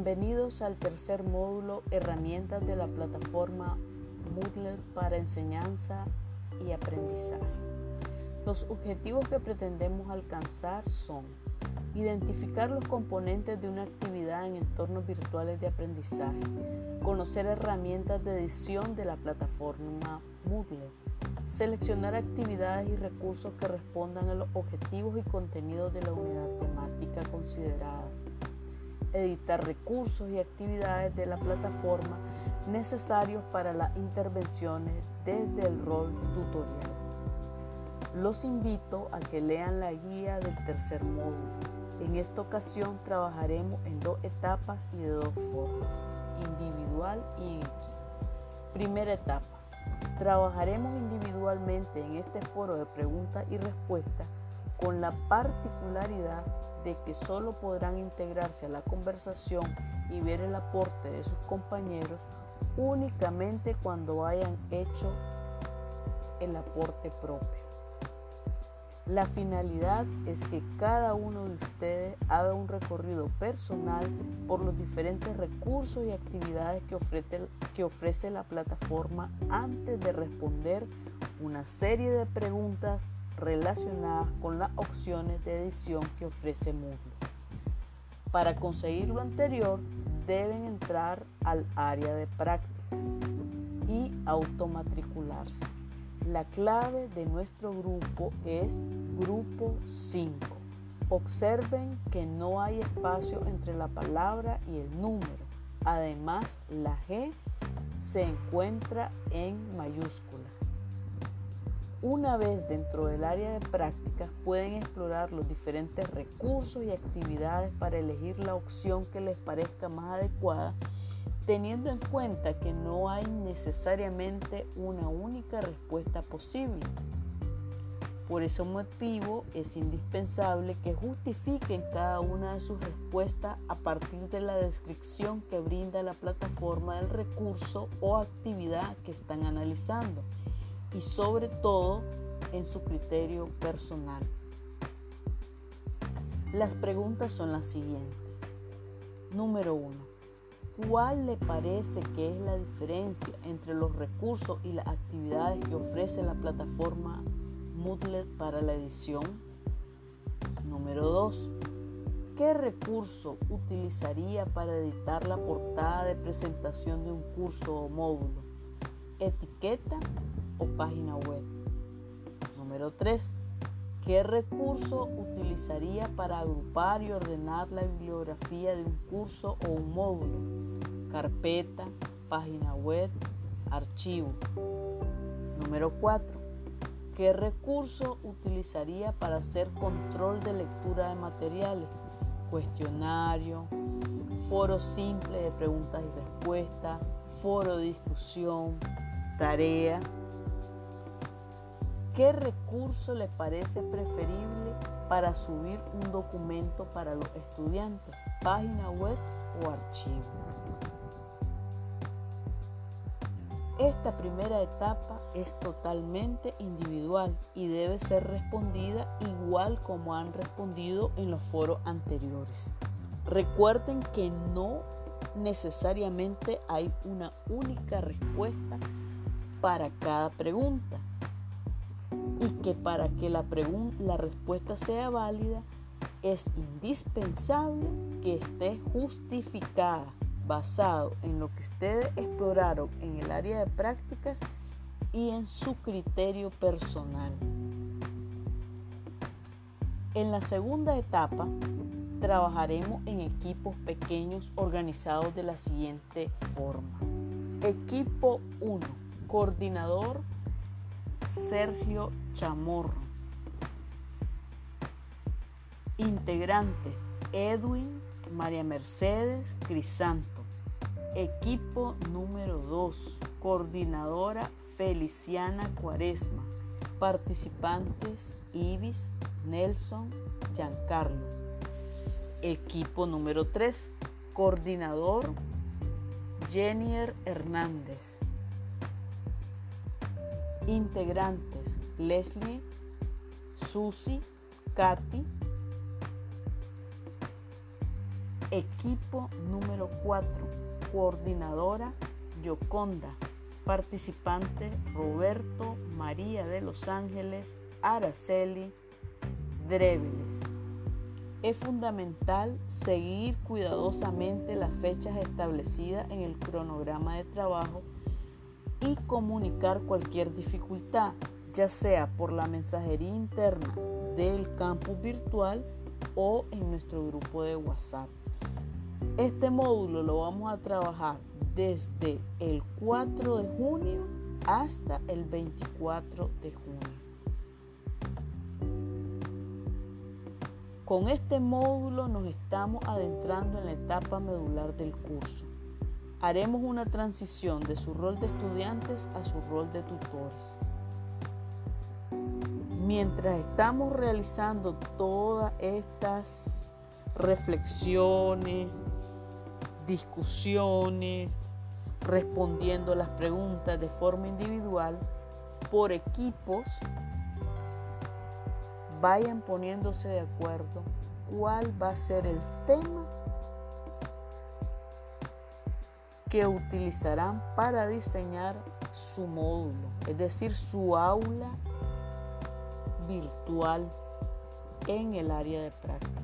Bienvenidos al tercer módulo Herramientas de la plataforma Moodle para enseñanza y aprendizaje. Los objetivos que pretendemos alcanzar son identificar los componentes de una actividad en entornos virtuales de aprendizaje, conocer herramientas de edición de la plataforma Moodle, seleccionar actividades y recursos que respondan a los objetivos y contenidos de la unidad temática considerada, editar recursos y actividades de la plataforma necesarios para las intervenciones desde el rol tutorial. Los invito a que lean la guía del tercer módulo. En esta ocasión trabajaremos en dos etapas y de dos formas, individual y en equipo. Primera etapa. Trabajaremos individualmente en este foro de preguntas y respuestas con la particularidad de que solo podrán integrarse a la conversación y ver el aporte de sus compañeros únicamente cuando hayan hecho el aporte propio. La finalidad es que cada uno de ustedes haga un recorrido personal por los diferentes recursos y actividades que ofrece, que ofrece la plataforma antes de responder una serie de preguntas relacionadas con las opciones de edición que ofrece Moodle. Para conseguir lo anterior, deben entrar al área de prácticas y automatricularse. La clave de nuestro grupo es grupo 5. Observen que no hay espacio entre la palabra y el número. Además, la G se encuentra en mayúscula. Una vez dentro del área de prácticas pueden explorar los diferentes recursos y actividades para elegir la opción que les parezca más adecuada, teniendo en cuenta que no hay necesariamente una única respuesta posible. Por ese motivo es indispensable que justifiquen cada una de sus respuestas a partir de la descripción que brinda la plataforma del recurso o actividad que están analizando y sobre todo en su criterio personal. Las preguntas son las siguientes. Número 1. ¿Cuál le parece que es la diferencia entre los recursos y las actividades que ofrece la plataforma Moodle para la edición? Número 2. ¿Qué recurso utilizaría para editar la portada de presentación de un curso o módulo? ¿Etiqueta o página web. Número 3. ¿Qué recurso utilizaría para agrupar y ordenar la bibliografía de un curso o un módulo? Carpeta, página web, archivo. Número 4. ¿Qué recurso utilizaría para hacer control de lectura de materiales? Cuestionario, foro simple de preguntas y respuestas, foro de discusión, tarea, ¿Qué recurso le parece preferible para subir un documento para los estudiantes? ¿Página web o archivo? Esta primera etapa es totalmente individual y debe ser respondida igual como han respondido en los foros anteriores. Recuerden que no necesariamente hay una única respuesta para cada pregunta y que para que la, la respuesta sea válida es indispensable que esté justificada basado en lo que ustedes exploraron en el área de prácticas y en su criterio personal. En la segunda etapa trabajaremos en equipos pequeños organizados de la siguiente forma. Equipo 1, coordinador Sergio Chamorro. Integrante Edwin María Mercedes Crisanto. Equipo número 2. Coordinadora Feliciana Cuaresma. Participantes Ibis, Nelson, Giancarlo. Equipo número 3. Coordinador Jenier Hernández. Integrantes Leslie, Susi, Katy. Equipo número 4. Coordinadora Yoconda. Participante Roberto María de Los Ángeles, Araceli Dreveles. Es fundamental seguir cuidadosamente las fechas establecidas en el cronograma de trabajo y comunicar cualquier dificultad, ya sea por la mensajería interna del campus virtual o en nuestro grupo de WhatsApp. Este módulo lo vamos a trabajar desde el 4 de junio hasta el 24 de junio. Con este módulo nos estamos adentrando en la etapa medular del curso. Haremos una transición de su rol de estudiantes a su rol de tutores. Mientras estamos realizando todas estas reflexiones, discusiones, respondiendo las preguntas de forma individual, por equipos, vayan poniéndose de acuerdo cuál va a ser el tema que utilizarán para diseñar su módulo, es decir, su aula virtual en el área de prácticas.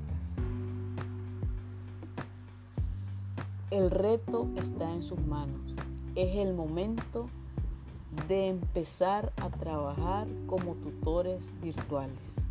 El reto está en sus manos. Es el momento de empezar a trabajar como tutores virtuales.